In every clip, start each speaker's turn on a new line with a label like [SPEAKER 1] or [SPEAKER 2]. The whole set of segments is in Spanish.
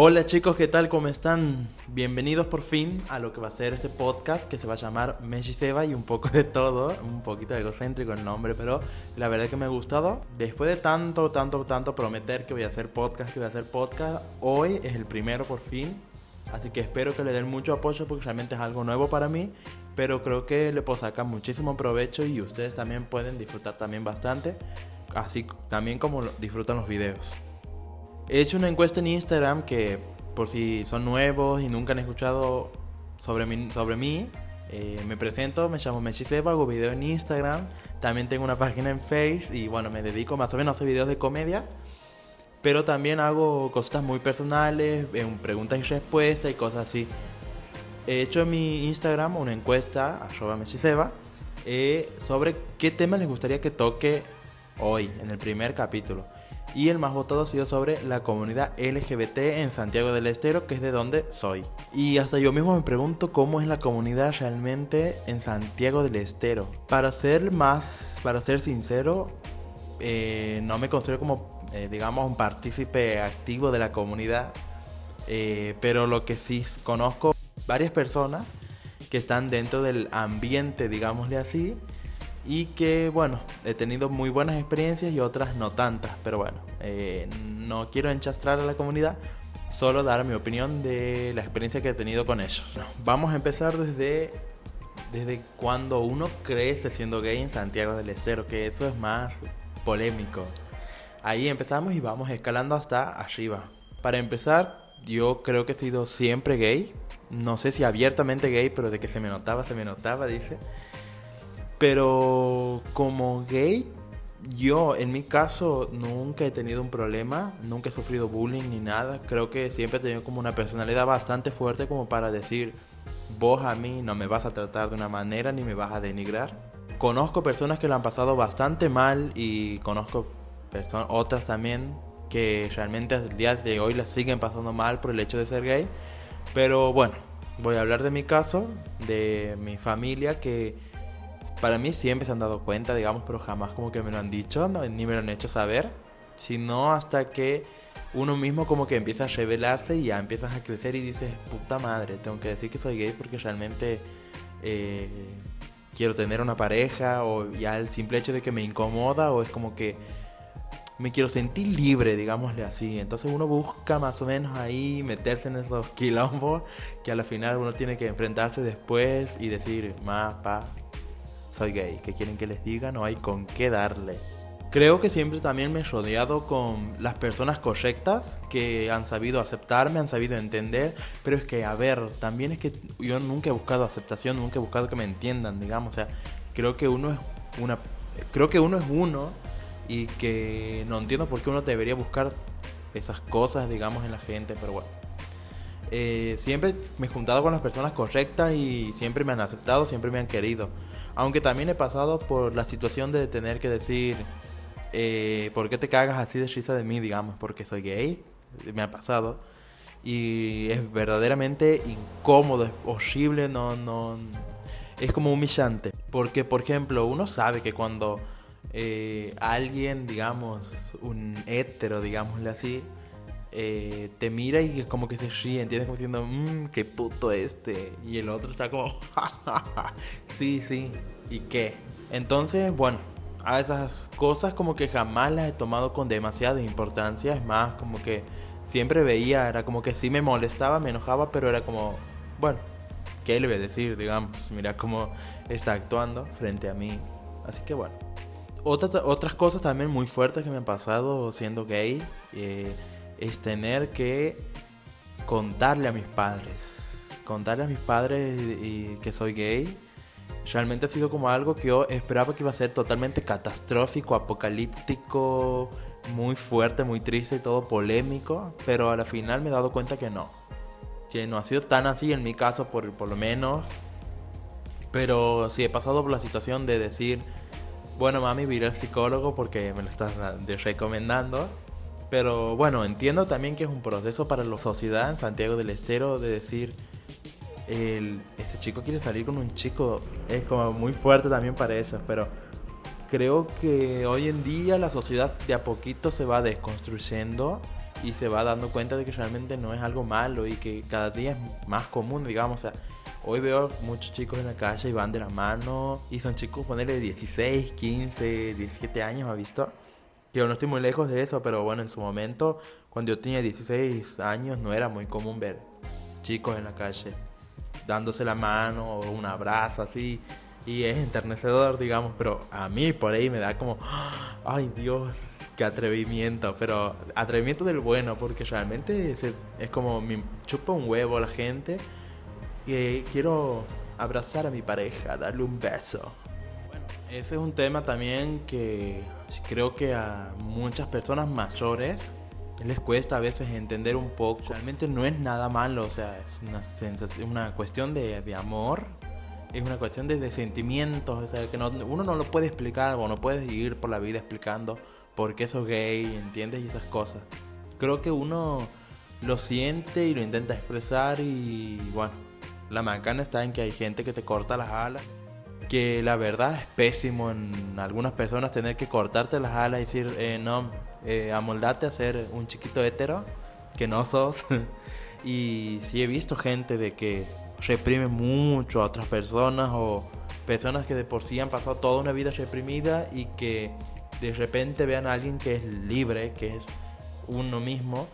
[SPEAKER 1] Hola chicos, ¿qué tal? ¿Cómo están? Bienvenidos por fin a lo que va a ser este podcast que se va a llamar Messi Seba y un poco de todo, un poquito egocéntrico el nombre, pero la verdad es que me ha gustado. Después de tanto, tanto, tanto prometer que voy a hacer podcast, que voy a hacer podcast, hoy es el primero por fin. Así que espero que le den mucho apoyo porque realmente es algo nuevo para mí, pero creo que le puedo sacar muchísimo provecho y ustedes también pueden disfrutar también bastante, así también como disfrutan los videos. He hecho una encuesta en Instagram que, por si son nuevos y nunca han escuchado sobre mí, sobre mí eh, me presento, me llamo Mechi Seba, hago videos en Instagram, también tengo una página en Face y bueno, me dedico más o menos a hacer videos de comedia, pero también hago cosas muy personales, preguntas y respuestas y cosas así. He hecho en mi Instagram una encuesta, arroba Seba, eh, sobre qué tema les gustaría que toque hoy, en el primer capítulo y el más votado ha sido sobre la comunidad LGBT en Santiago del Estero, que es de donde soy. Y hasta yo mismo me pregunto cómo es la comunidad realmente en Santiago del Estero. Para ser más, para ser sincero, eh, no me considero como, eh, digamos, un partícipe activo de la comunidad, eh, pero lo que sí conozco varias personas que están dentro del ambiente, digámosle así, y que bueno, he tenido muy buenas experiencias y otras no tantas, pero bueno, eh, no quiero enchastrar a la comunidad, solo dar mi opinión de la experiencia que he tenido con ellos. Vamos a empezar desde, desde cuando uno crece siendo gay en Santiago del Estero, que eso es más polémico. Ahí empezamos y vamos escalando hasta arriba. Para empezar, yo creo que he sido siempre gay. No sé si abiertamente gay, pero de que se me notaba, se me notaba, dice. Pero como gay, yo en mi caso nunca he tenido un problema, nunca he sufrido bullying ni nada. Creo que siempre he tenido como una personalidad bastante fuerte como para decir, vos a mí no me vas a tratar de una manera ni me vas a denigrar. Conozco personas que lo han pasado bastante mal y conozco otras también que realmente el día de hoy la siguen pasando mal por el hecho de ser gay. Pero bueno, voy a hablar de mi caso, de mi familia que para mí siempre se han dado cuenta, digamos, pero jamás como que me lo han dicho, ni me lo han hecho saber, sino hasta que uno mismo como que empieza a revelarse y ya empiezas a crecer y dices, puta madre, tengo que decir que soy gay porque realmente eh, quiero tener una pareja o ya el simple hecho de que me incomoda o es como que me quiero sentir libre, digámosle así. Entonces uno busca más o menos ahí meterse en esos quilombos que a la final uno tiene que enfrentarse después y decir, más, pa, soy gay, que quieren que les diga, no hay con qué darle. Creo que siempre también me he rodeado con las personas correctas que han sabido aceptarme, han sabido entender, pero es que, a ver, también es que yo nunca he buscado aceptación, nunca he buscado que me entiendan, digamos, o sea, creo que uno es una creo que uno es uno y que no entiendo por qué uno debería buscar esas cosas, digamos, en la gente, pero bueno. Eh, siempre me he juntado con las personas correctas y siempre me han aceptado, siempre me han querido. Aunque también he pasado por la situación de tener que decir, eh, ¿por qué te cagas así de risa de mí, digamos? Porque soy gay, me ha pasado. Y es verdaderamente incómodo, es horrible, no, no, es como humillante. Porque, por ejemplo, uno sabe que cuando eh, alguien, digamos, un hétero, digámosle así, eh, te mira y como que se ríe, ¿entiendes? Como diciendo, mmm, qué puto este. Y el otro está como, sí, sí, ¿y qué? Entonces, bueno, a esas cosas como que jamás las he tomado con demasiada importancia. Es más, como que siempre veía, era como que sí me molestaba, me enojaba, pero era como, bueno, ¿qué le voy a decir? Digamos, mira cómo está actuando frente a mí. Así que bueno. Otras, otras cosas también muy fuertes que me han pasado siendo gay. Eh, es tener que contarle a mis padres. Contarle a mis padres que soy gay. Realmente ha sido como algo que yo esperaba que iba a ser totalmente catastrófico, apocalíptico, muy fuerte, muy triste y todo polémico. Pero a la final me he dado cuenta que no. Que no ha sido tan así en mi caso, por, por lo menos. Pero sí he pasado por la situación de decir, bueno mami, voy al psicólogo porque me lo estás recomendando pero bueno, entiendo también que es un proceso para la sociedad en Santiago del Estero de decir, el, este chico quiere salir con un chico, es como muy fuerte también para ellos, pero creo que hoy en día la sociedad de a poquito se va desconstruyendo y se va dando cuenta de que realmente no es algo malo y que cada día es más común, digamos. O sea, hoy veo muchos chicos en la calle y van de la mano y son chicos, ponerle 16, 15, 17 años, ¿ha visto? Yo no estoy muy lejos de eso, pero bueno, en su momento, cuando yo tenía 16 años, no era muy común ver chicos en la calle dándose la mano o un abrazo así. Y es enternecedor, digamos, pero a mí por ahí me da como, ay Dios, qué atrevimiento, pero atrevimiento del bueno, porque realmente es, es como me chupa un huevo la gente y quiero abrazar a mi pareja, darle un beso. Ese es un tema también que creo que a muchas personas mayores les cuesta a veces entender un poco. Realmente no es nada malo, o sea, es una, una cuestión de, de amor es una cuestión de, sentimientos, o sea, que uno no lo puede explicar o no puedes ir por la vida explicando por qué sos gay, ¿entiendes? Y esas cosas. Creo que uno lo siente y lo intenta expresar y bueno, la macana está en que hay gente que te corta las alas, que la verdad es pésimo en algunas personas tener que cortarte las alas y decir, eh, no, eh, amoldate a ser un chiquito hetero, que no sos. y sí he visto gente de que reprime mucho a otras personas o personas que de por sí han pasado toda una vida reprimida y que de repente vean a alguien que es libre, que es uno mismo,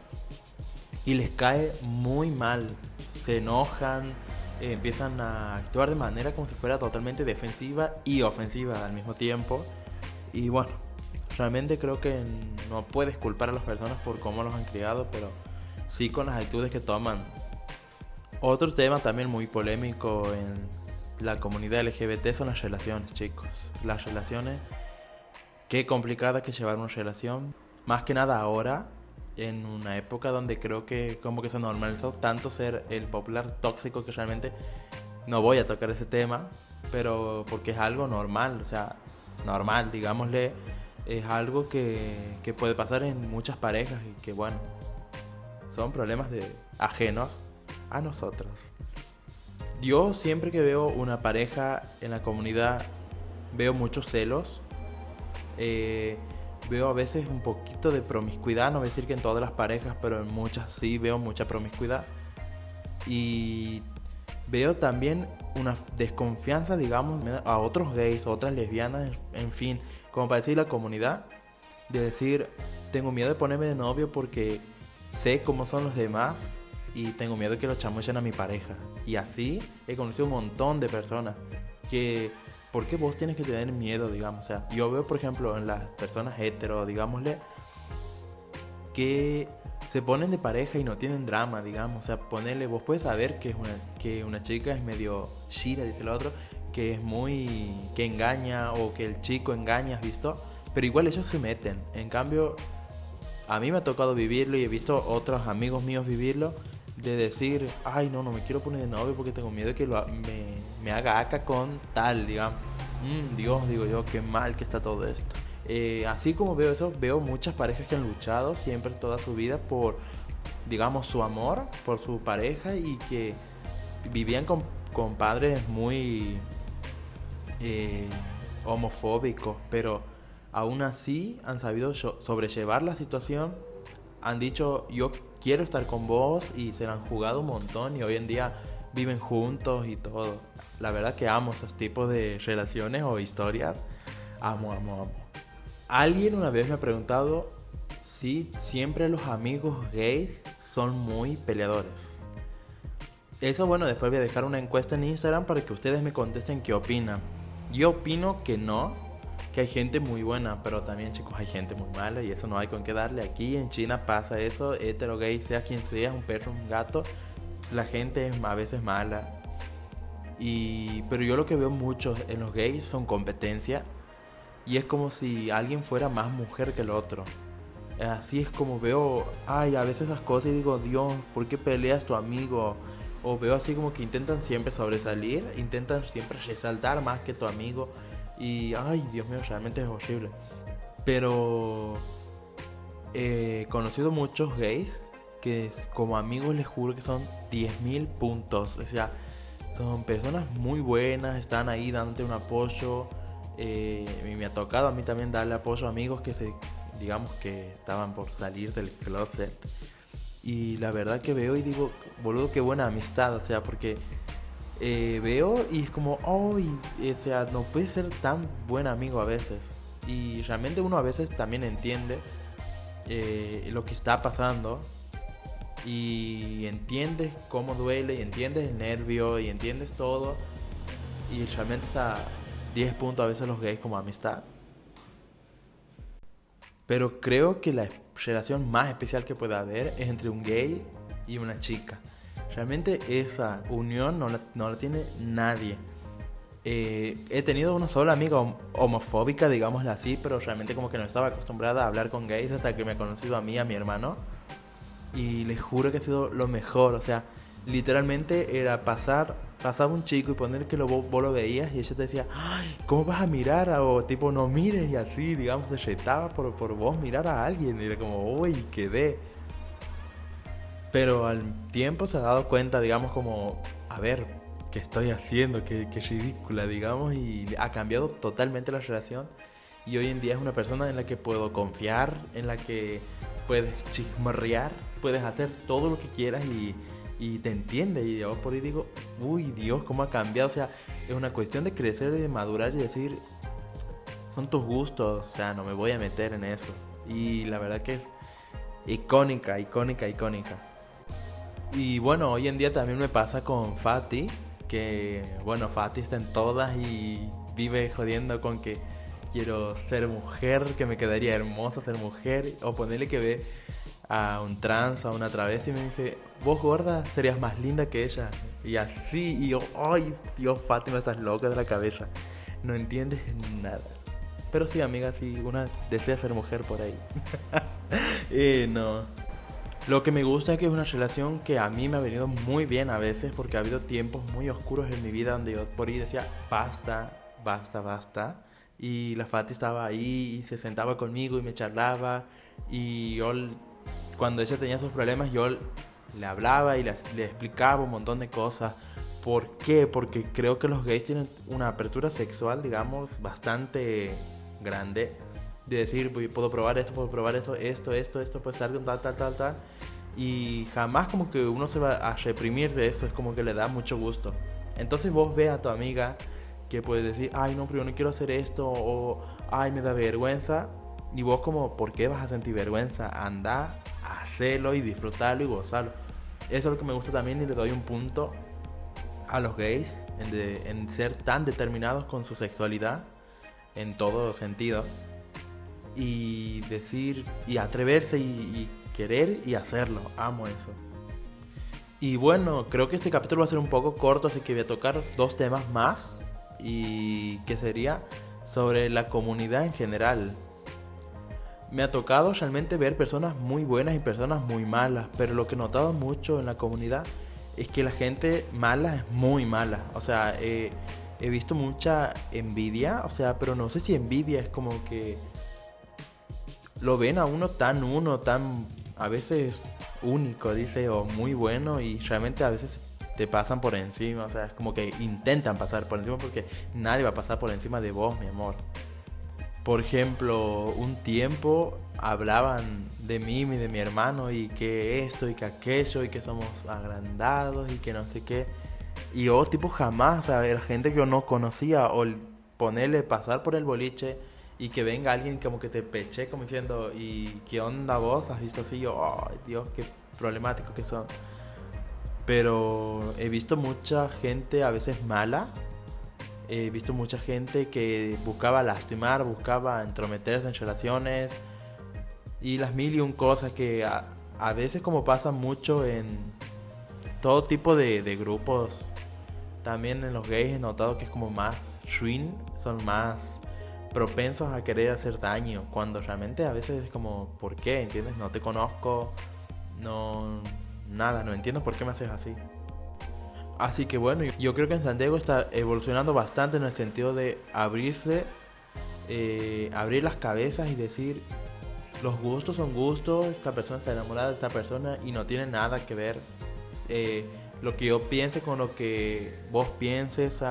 [SPEAKER 1] y les cae muy mal. Se enojan, eh, empiezan a actuar de manera como si fuera totalmente defensiva y ofensiva al mismo tiempo. Y bueno, realmente creo que no puedes culpar a las personas por cómo los han criado, pero sí con las actitudes que toman otro tema también muy polémico en la comunidad LGBT son las relaciones, chicos. Las relaciones, qué complicada que llevar una relación. Más que nada ahora, en una época donde creo que como que se normalizó tanto ser el popular tóxico que realmente no voy a tocar ese tema, pero porque es algo normal, o sea, normal, digámosle, es algo que, que puede pasar en muchas parejas y que bueno, son problemas de ajenos a nosotros. Yo siempre que veo una pareja en la comunidad veo muchos celos. Eh, veo a veces un poquito de promiscuidad, no voy a decir que en todas las parejas, pero en muchas sí veo mucha promiscuidad. Y veo también una desconfianza, digamos, a otros gays, a otras lesbianas, en fin, como para decir la comunidad, de decir, tengo miedo de ponerme de novio porque sé cómo son los demás y tengo miedo que lo chamuchen a mi pareja. Y así he conocido un montón de personas que, ¿por qué vos tienes que tener miedo, digamos? O sea, yo veo, por ejemplo, en las personas hetero, digámosle, que se ponen de pareja y no tienen drama, digamos. O sea, ponerle, vos puedes saber que, una, que una chica es medio shira, dice el otro, que es muy, que engaña o que el chico engaña, ¿visto? Pero igual ellos se meten. En cambio, a mí me ha tocado vivirlo y he visto otros amigos míos vivirlo de decir, ay, no, no me quiero poner de novio porque tengo miedo de que lo, me, me, haga acá con tal, digamos. Mm, Dios, digo yo, qué mal que está todo esto. Eh, así como veo eso, veo muchas parejas que han luchado siempre toda su vida por, digamos, su amor, por su pareja y que vivían con, con padres muy eh, homofóbicos, pero aún así han sabido sobrellevar la situación han dicho yo quiero estar con vos y se la han jugado un montón y hoy en día viven juntos y todo. La verdad que amo esos tipos de relaciones o historias. Amo, amo, amo. Alguien una vez me ha preguntado si siempre los amigos gays son muy peleadores. Eso bueno, después voy a dejar una encuesta en Instagram para que ustedes me contesten qué opinan. Yo opino que no, que hay gente muy buena, pero también chicos hay gente muy mala y eso no hay con qué darle. Aquí en China pasa eso, hetero, gay, sea quien sea, un perro, un gato, la gente es a veces mala. Y, pero yo lo que veo mucho en los gays son competencia y es como si alguien fuera más mujer que el otro. Así es como veo, ay, a veces las cosas y digo, Dios, ¿por qué peleas tu amigo? O veo así como que intentan siempre sobresalir, intentan siempre resaltar más que tu amigo y, ay, Dios mío, realmente es horrible. Pero he conocido muchos gays que como amigos les juro que son 10.000 puntos. O sea, son personas muy buenas, están ahí dándote un apoyo. Eh, me ha tocado a mí también darle apoyo a amigos que se digamos que estaban por salir del closet. Y la verdad que veo y digo, boludo, qué buena amistad, o sea, porque eh, veo y es como, oh, o sea, no puede ser tan buen amigo a veces. Y realmente uno a veces también entiende eh, lo que está pasando y entiendes cómo duele y entiendes el nervio y entiendes todo y realmente está 10 puntos a veces los gays como amistad. Pero creo que la relación más especial que puede haber es entre un gay y una chica. Realmente esa unión no la, no la tiene nadie. Eh, he tenido una sola amiga homofóbica, digámosla así, pero realmente como que no estaba acostumbrada a hablar con gays hasta que me he conocido a mí, a mi hermano. Y les juro que ha sido lo mejor. O sea, literalmente era pasar, pasaba un chico y poner que lo, vos, lo veías y ella te decía, Ay, ¿cómo vas a mirar? O tipo, no mires y así, digamos, se retaba por, por vos mirar a alguien. Y era como, uy, quedé. Pero al tiempo se ha dado cuenta, digamos, como, a ver, ¿qué estoy haciendo? Qué, qué ridícula, digamos, y ha cambiado totalmente la relación. Y hoy en día es una persona en la que puedo confiar, en la que puedes chismorrear, puedes hacer todo lo que quieras y, y te entiende. Y yo por ahí digo, uy, Dios, cómo ha cambiado. O sea, es una cuestión de crecer y de madurar y decir, son tus gustos, o sea, no me voy a meter en eso. Y la verdad que es icónica, icónica, icónica. Y bueno, hoy en día también me pasa con Fati, que bueno, Fati está en todas y vive jodiendo con que quiero ser mujer, que me quedaría hermoso ser mujer, o ponerle que ve a un trans, a una travesti y me dice, vos gorda serías más linda que ella. Y así, y yo, ay, Dios, Fátima, estás loca de la cabeza. No entiendes nada. Pero sí, amiga, sí, una desea ser mujer por ahí. eh, no. Lo que me gusta es que es una relación que a mí me ha venido muy bien a veces porque ha habido tiempos muy oscuros en mi vida donde yo por ahí decía, basta, basta, basta. Y la Fati estaba ahí y se sentaba conmigo y me charlaba. Y yo, cuando ella tenía sus problemas, yo le hablaba y le, explicaba un montón de cosas. ¿Por qué? Porque creo que los gays tienen una apertura sexual, digamos, bastante grande. De decir, puedo probar esto, puedo probar esto, esto, esto, esto, puede estar tal, tal, tal, tal. Y jamás como que uno se va a reprimir de eso, es como que le da mucho gusto. Entonces vos ve a tu amiga que puedes decir, ay no, pero yo no quiero hacer esto, o ay me da vergüenza. Y vos como, ¿por qué vas a sentir vergüenza? Anda, hacerlo y disfrutarlo y gozarlo. Eso es lo que me gusta también y le doy un punto a los gays en, en ser tan determinados con su sexualidad en todo sentido. Y decir, y atreverse y, y querer y hacerlo. Amo eso. Y bueno, creo que este capítulo va a ser un poco corto, así que voy a tocar dos temas más y que sería sobre la comunidad en general. Me ha tocado realmente ver personas muy buenas y personas muy malas, pero lo que he notado mucho en la comunidad es que la gente mala es muy mala. O sea, he visto mucha envidia, o sea, pero no sé si envidia es como que lo ven a uno tan uno, tan a veces único, dice, o muy bueno y realmente a veces te pasan por encima, o sea, es como que intentan pasar por encima porque nadie va a pasar por encima de vos, mi amor. Por ejemplo, un tiempo hablaban de mí y de mi hermano y que esto y que aquello y que somos agrandados y que no sé qué. Y yo tipo jamás, o sea, era gente que yo no conocía o ponerle pasar por el boliche y que venga alguien como que te peche como diciendo, ¿y qué onda vos? ¿Has visto así? Yo, ay Dios, qué problemático que son. Pero he visto mucha gente a veces mala. He visto mucha gente que buscaba lastimar, buscaba entrometerse en relaciones. Y las mil y un cosas que a, veces como pasa mucho en todo tipo de, de, grupos. También en los gays he notado que es como más shrink, son más propensos a querer hacer daño. Cuando realmente a veces es como, ¿por qué? ¿Entiendes? No te conozco. No nada, no entiendo por qué me haces así. Así que bueno, yo creo que en Santiago está evolucionando bastante en el sentido de abrirse, eh, abrir las cabezas y decir, los gustos son gustos, esta persona está enamorada de esta persona y no tiene nada que ver eh, lo que yo piense con lo que vos pienses.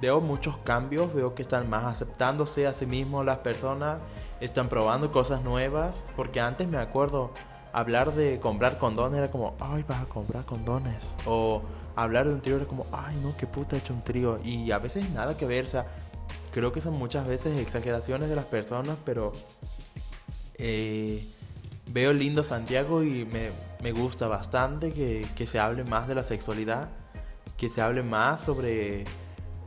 [SPEAKER 1] Veo muchos cambios, veo que están más aceptándose a sí mismos las personas, están probando cosas nuevas, porque antes me acuerdo hablar de comprar condones era como, ay, vas a comprar condones, o hablar de un trío era como, ay, no, qué puta he hecho un trío, y a veces nada que ver, o sea, creo que son muchas veces exageraciones de las personas, pero eh, veo lindo Santiago y me, me gusta bastante que, que se hable más de la sexualidad, que se hable más sobre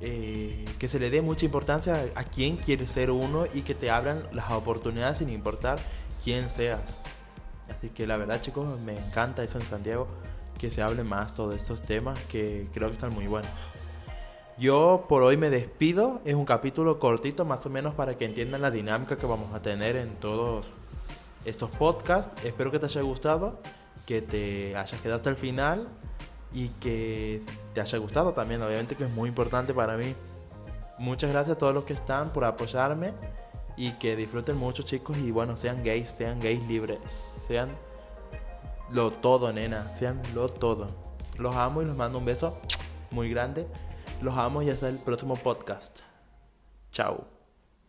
[SPEAKER 1] eh, que se le dé mucha importancia a, quién quiere ser uno y que te abran las oportunidades sin importar quién seas. Así que la verdad chicos, me encanta eso en Santiago, que se hable más todos estos temas que creo que están muy buenos. Yo por hoy me despido, es un capítulo cortito más o menos para que entiendan la dinámica que vamos a tener en todos estos podcasts. Espero que te haya gustado, que te hayas quedado hasta el final y que te haya gustado también, obviamente que es muy importante para mí. Muchas gracias a todos los que están por apoyarme y que disfruten mucho chicos y bueno, sean gays, sean gays libres, sean lo todo, nena, sean lo todo. Los amo y los mando un beso muy grande. Los amo y hasta el próximo podcast. Chao.